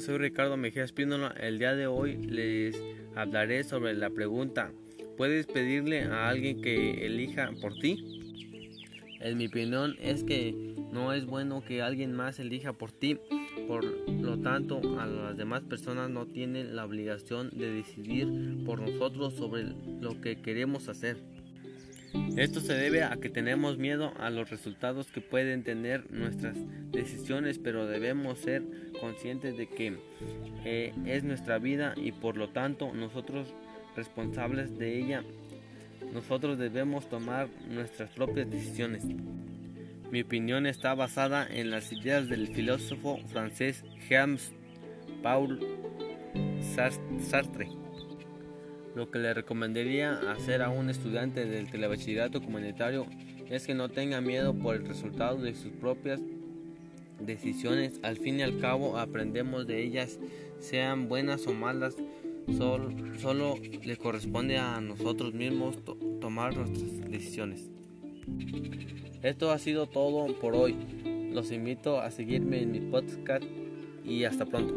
soy Ricardo Mejía Espínola. El día de hoy les hablaré sobre la pregunta, ¿puedes pedirle a alguien que elija por ti? En mi opinión es que no es bueno que alguien más elija por ti, por lo tanto a las demás personas no tienen la obligación de decidir por nosotros sobre lo que queremos hacer. Esto se debe a que tenemos miedo a los resultados que pueden tener nuestras decisiones, pero debemos ser conscientes de que eh, es nuestra vida y por lo tanto nosotros responsables de ella. Nosotros debemos tomar nuestras propias decisiones. Mi opinión está basada en las ideas del filósofo francés James Paul Sartre. Lo que le recomendaría hacer a un estudiante del telebachillerato comunitario es que no tenga miedo por el resultado de sus propias decisiones. Al fin y al cabo aprendemos de ellas, sean buenas o malas. Solo, le corresponde a nosotros mismos tomar nuestras decisiones. Esto ha sido todo por hoy. Los invito a seguirme en mi podcast y hasta pronto.